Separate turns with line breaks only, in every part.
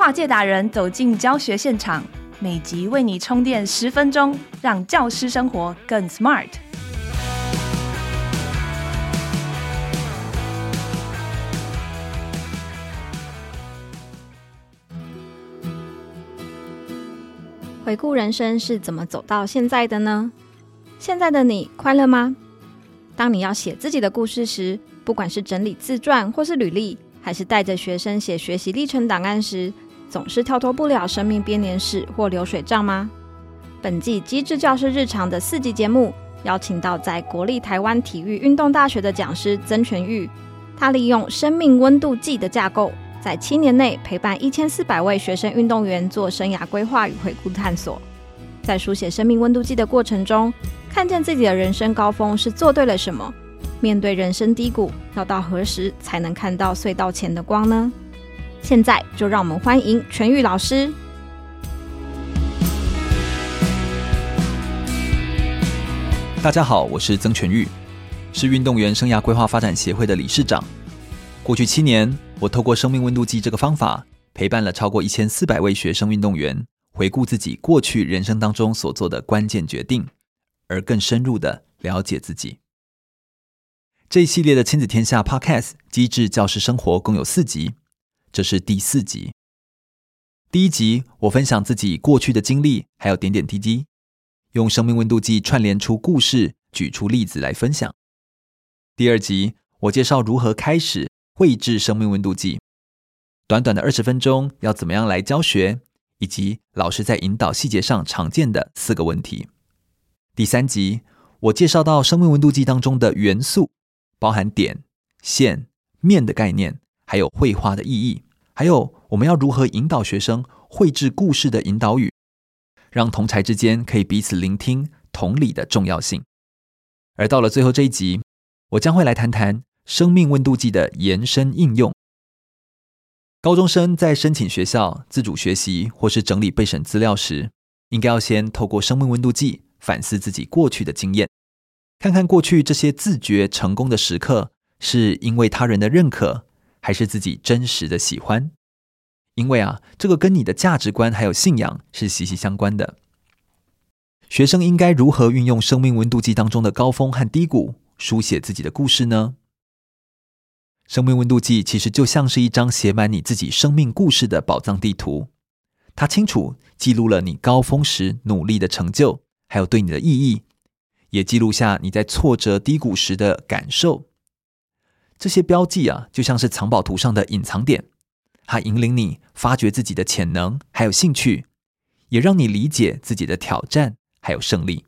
跨界达人走进教学现场，每集为你充电十分钟，让教师生活更 smart。
回顾人生是怎么走到现在的呢？现在的你快乐吗？当你要写自己的故事时，不管是整理自传或是履历，还是带着学生写学习历程档案时，总是跳脱不了生命编年史或流水账吗？本季《机智教师日常》的四集节目，邀请到在国立台湾体育运动大学的讲师曾全玉，他利用生命温度计的架构，在七年内陪伴一千四百位学生运动员做生涯规划与回顾探索，在书写生命温度计的过程中，看见自己的人生高峰是做对了什么。面对人生低谷，要到何时才能看到隧道前的光呢？现在就让我们欢迎全玉老师。
大家好，我是曾全玉，是运动员生涯规划发展协会的理事长。过去七年，我透过生命温度计这个方法，陪伴了超过一千四百位学生运动员，回顾自己过去人生当中所做的关键决定，而更深入的了解自己。这一系列的亲子天下 Podcast《机智教师生活》共有四集，这是第四集。第一集我分享自己过去的经历，还有点点滴滴，用生命温度计串联出故事，举出例子来分享。第二集我介绍如何开始绘制生命温度计，短短的二十分钟要怎么样来教学，以及老师在引导细节上常见的四个问题。第三集我介绍到生命温度计当中的元素。包含点、线、面的概念，还有绘画的意义，还有我们要如何引导学生绘制故事的引导语，让同才之间可以彼此聆听同理的重要性。而到了最后这一集，我将会来谈谈生命温度计的延伸应用。高中生在申请学校、自主学习或是整理备审资料时，应该要先透过生命温度计反思自己过去的经验。看看过去这些自觉成功的时刻，是因为他人的认可，还是自己真实的喜欢？因为啊，这个跟你的价值观还有信仰是息息相关的。学生应该如何运用生命温度计当中的高峰和低谷，书写自己的故事呢？生命温度计其实就像是一张写满你自己生命故事的宝藏地图，它清楚记录了你高峰时努力的成就，还有对你的意义。也记录下你在挫折低谷时的感受，这些标记啊，就像是藏宝图上的隐藏点，它引领你发掘自己的潜能，还有兴趣，也让你理解自己的挑战，还有胜利。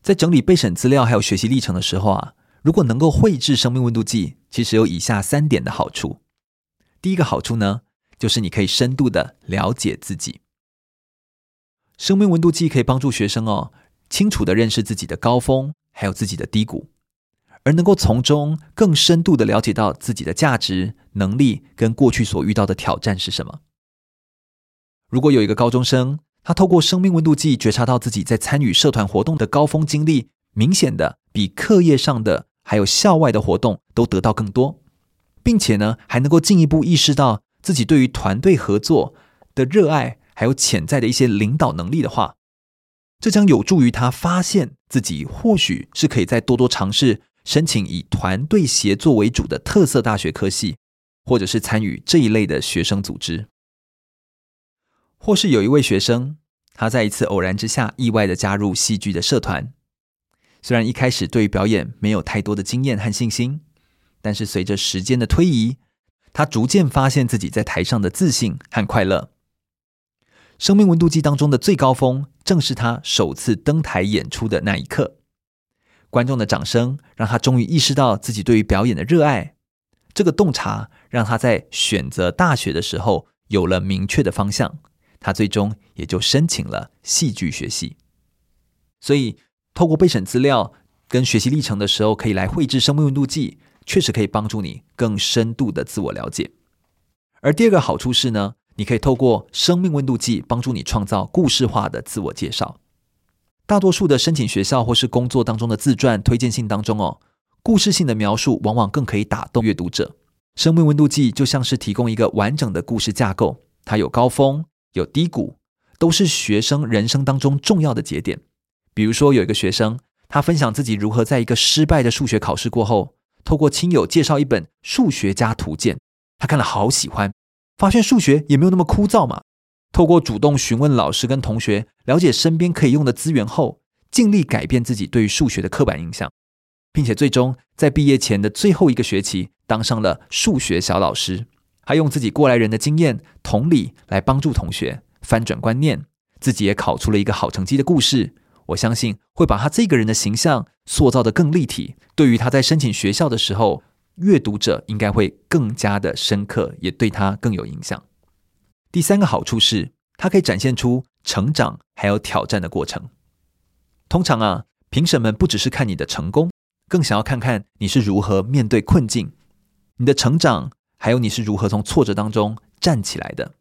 在整理备审资料还有学习历程的时候啊，如果能够绘制生命温度计，其实有以下三点的好处。第一个好处呢，就是你可以深度的了解自己。生命温度计可以帮助学生哦。清楚地认识自己的高峰，还有自己的低谷，而能够从中更深度的了解到自己的价值、能力跟过去所遇到的挑战是什么。如果有一个高中生，他透过生命温度计觉察到自己在参与社团活动的高峰经历，明显的比课业上的还有校外的活动都得到更多，并且呢，还能够进一步意识到自己对于团队合作的热爱，还有潜在的一些领导能力的话。这将有助于他发现自己或许是可以再多多尝试申请以团队协作为主的特色大学科系，或者是参与这一类的学生组织。或是有一位学生，他在一次偶然之下意外的加入戏剧的社团，虽然一开始对于表演没有太多的经验和信心，但是随着时间的推移，他逐渐发现自己在台上的自信和快乐。生命温度计当中的最高峰，正是他首次登台演出的那一刻。观众的掌声让他终于意识到自己对于表演的热爱。这个洞察让他在选择大学的时候有了明确的方向。他最终也就申请了戏剧学系。所以，透过备审资料跟学习历程的时候，可以来绘制生命温度计，确实可以帮助你更深度的自我了解。而第二个好处是呢，你可以透过生命温度计帮助你创造故事化的自我介绍。大多数的申请学校或是工作当中的自传推荐信当中哦，故事性的描述往往更可以打动阅读者，生命温度计就像是提供一个完整的故事架构，它有高峰，有低谷，都是学生人生当中重要的节点。比如说，有一个学生，他分享自己如何在一个失败的数学考试过后，透过亲友介绍一本《数学家图鉴》，他看了好喜欢，发现数学也没有那么枯燥嘛。透过主动询问老师跟同学，了解身边可以用的资源后，尽力改变自己对于数学的刻板印象，并且最终在毕业前的最后一个学期，当上了数学小老师，还用自己过来人的经验、同理来帮助同学翻转观念，自己也考出了一个好成绩的故事。我相信会把他这个人的形象塑造得更立体。对于他在申请学校的时候，阅读者应该会更加的深刻，也对他更有影响。第三个好处是，它可以展现出成长还有挑战的过程。通常啊，评审们不只是看你的成功，更想要看看你是如何面对困境，你的成长，还有你是如何从挫折当中站起来的。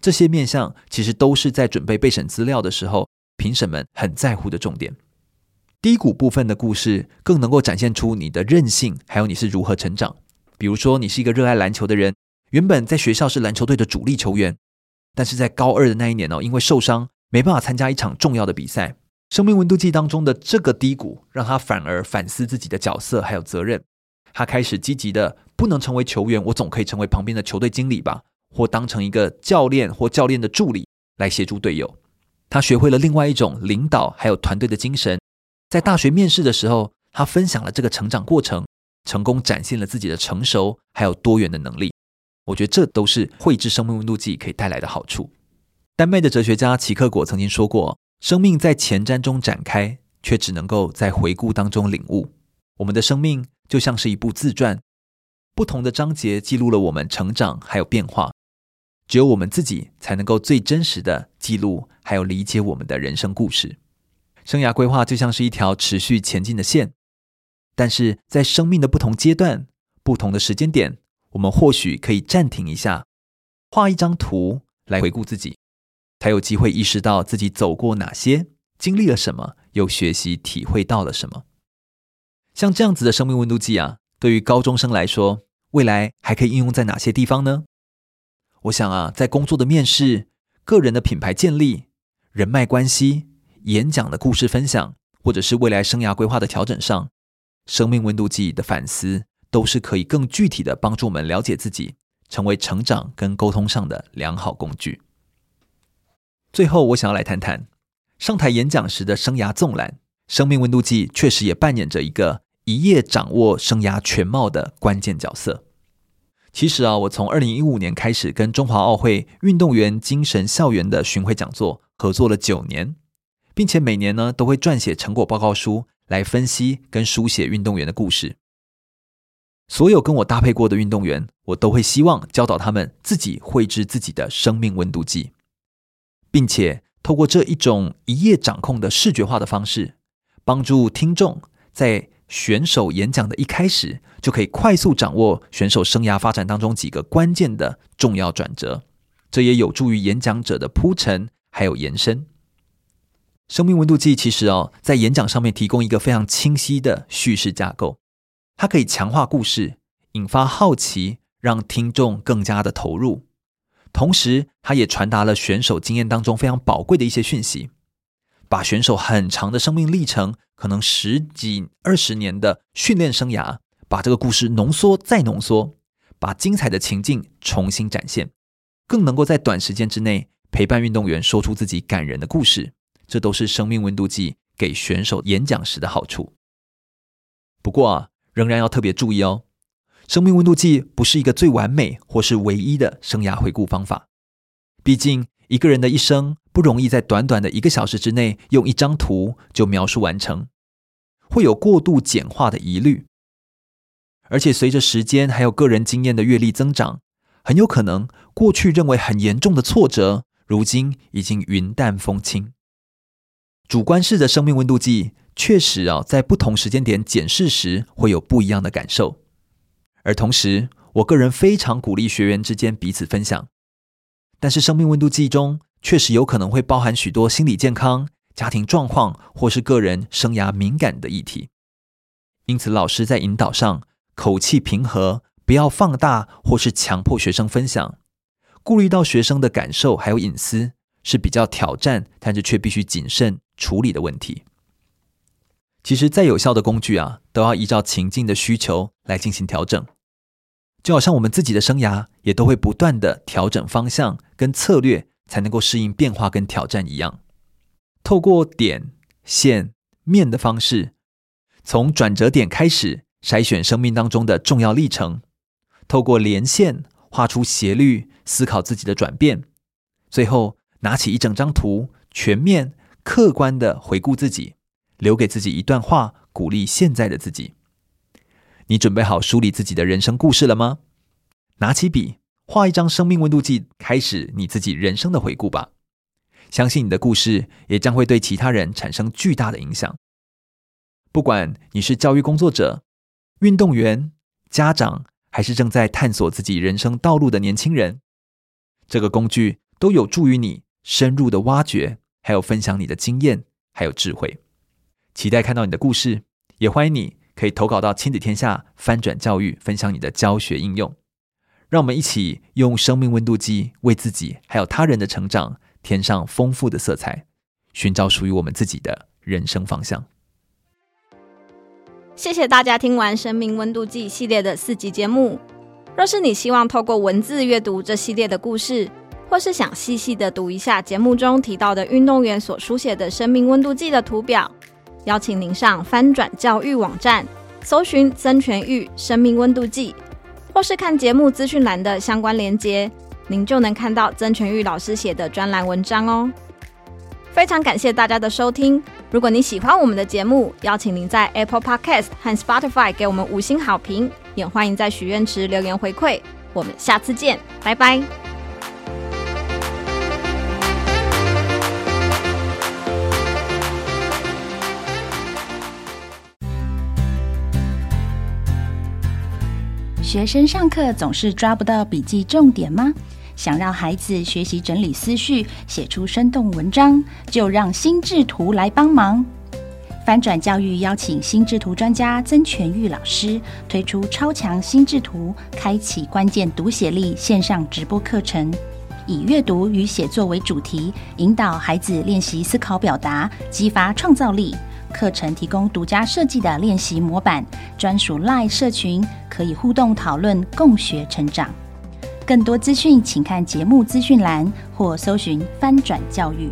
这些面向其实都是在准备备审资料的时候。评审们很在乎的重点，低谷部分的故事更能够展现出你的韧性，还有你是如何成长。比如说，你是一个热爱篮球的人，原本在学校是篮球队的主力球员，但是在高二的那一年哦，因为受伤没办法参加一场重要的比赛。生命温度计当中的这个低谷，让他反而反思自己的角色还有责任。他开始积极的，不能成为球员，我总可以成为旁边的球队经理吧，或当成一个教练或教练的助理来协助队友。他学会了另外一种领导，还有团队的精神。在大学面试的时候，他分享了这个成长过程，成功展现了自己的成熟，还有多元的能力。我觉得这都是绘制生命温度计可以带来的好处。丹麦的哲学家齐克果曾经说过：“生命在前瞻中展开，却只能够在回顾当中领悟。”我们的生命就像是一部自传，不同的章节记录了我们成长还有变化。只有我们自己才能够最真实的记录，还有理解我们的人生故事。生涯规划就像是一条持续前进的线，但是在生命的不同阶段、不同的时间点，我们或许可以暂停一下，画一张图来回顾自己，才有机会意识到自己走过哪些，经历了什么，又学习体会到了什么。像这样子的生命温度计啊，对于高中生来说，未来还可以应用在哪些地方呢？我想啊，在工作的面试、个人的品牌建立、人脉关系、演讲的故事分享，或者是未来生涯规划的调整上，生命温度计的反思，都是可以更具体的帮助我们了解自己，成为成长跟沟通上的良好工具。最后，我想要来谈谈上台演讲时的生涯纵览，生命温度计确实也扮演着一个一夜掌握生涯全貌的关键角色。其实啊，我从二零一五年开始跟中华奥会运动员精神校园的巡回讲座合作了九年，并且每年呢都会撰写成果报告书来分析跟书写运动员的故事。所有跟我搭配过的运动员，我都会希望教导他们自己绘制自己的生命温度计，并且透过这一种一页掌控的视觉化的方式，帮助听众在选手演讲的一开始，就可以快速掌握选手生涯发展当中几个关键的重要转折，这也有助于演讲者的铺陈还有延伸。生命温度计其实哦，在演讲上面提供一个非常清晰的叙事架构，它可以强化故事，引发好奇，让听众更加的投入，同时它也传达了选手经验当中非常宝贵的一些讯息。把选手很长的生命历程，可能十几二十年的训练生涯，把这个故事浓缩再浓缩，把精彩的情境重新展现，更能够在短时间之内陪伴运动员说出自己感人的故事。这都是生命温度计给选手演讲时的好处。不过啊，仍然要特别注意哦，生命温度计不是一个最完美或是唯一的生涯回顾方法，毕竟。一个人的一生不容易在短短的一个小时之内用一张图就描述完成，会有过度简化的疑虑。而且随着时间还有个人经验的阅历增长，很有可能过去认为很严重的挫折，如今已经云淡风轻。主观式的生命温度计确实啊，在不同时间点检视时会有不一样的感受。而同时，我个人非常鼓励学员之间彼此分享。但是生命温度计中确实有可能会包含许多心理健康、家庭状况或是个人生涯敏感的议题，因此老师在引导上口气平和、不要放大或是强迫学生分享，顾虑到学生的感受还有隐私，是比较挑战，但是却必须谨慎处理的问题。其实再有效的工具啊，都要依照情境的需求来进行调整。就好像我们自己的生涯，也都会不断的调整方向跟策略，才能够适应变化跟挑战一样。透过点、线、面的方式，从转折点开始筛选生命当中的重要历程，透过连线画出斜率，思考自己的转变，最后拿起一整张图，全面客观的回顾自己，留给自己一段话，鼓励现在的自己。你准备好梳理自己的人生故事了吗？拿起笔，画一张生命温度计，开始你自己人生的回顾吧。相信你的故事也将会对其他人产生巨大的影响。不管你是教育工作者、运动员、家长，还是正在探索自己人生道路的年轻人，这个工具都有助于你深入的挖掘，还有分享你的经验，还有智慧。期待看到你的故事，也欢迎你。可以投稿到亲子天下翻转教育，分享你的教学应用。让我们一起用生命温度计为自己还有他人的成长添上丰富的色彩，寻找属于我们自己的人生方向。
谢谢大家听完《生命温度计》系列的四集节目。若是你希望透过文字阅读这系列的故事，或是想细细的读一下节目中提到的运动员所书写的生命温度计的图表。邀请您上翻转教育网站，搜寻曾全玉生命温度计，或是看节目资讯栏的相关连接，您就能看到曾全玉老师写的专栏文章哦。非常感谢大家的收听，如果你喜欢我们的节目，邀请您在 Apple Podcast 和 Spotify 给我们五星好评，也欢迎在许愿池留言回馈。我们下次见，拜拜。
学生上课总是抓不到笔记重点吗？想让孩子学习整理思绪，写出生动文章，就让心智图来帮忙。翻转教育邀请心智图专家曾全玉老师推出超强心智图，开启关键读写力线上直播课程，以阅读与写作为主题，引导孩子练习思考表达，激发创造力。课程提供独家设计的练习模板，专属 LINE 社群，可以互动讨论，共学成长。更多资讯，请看节目资讯栏或搜寻“翻转教育”。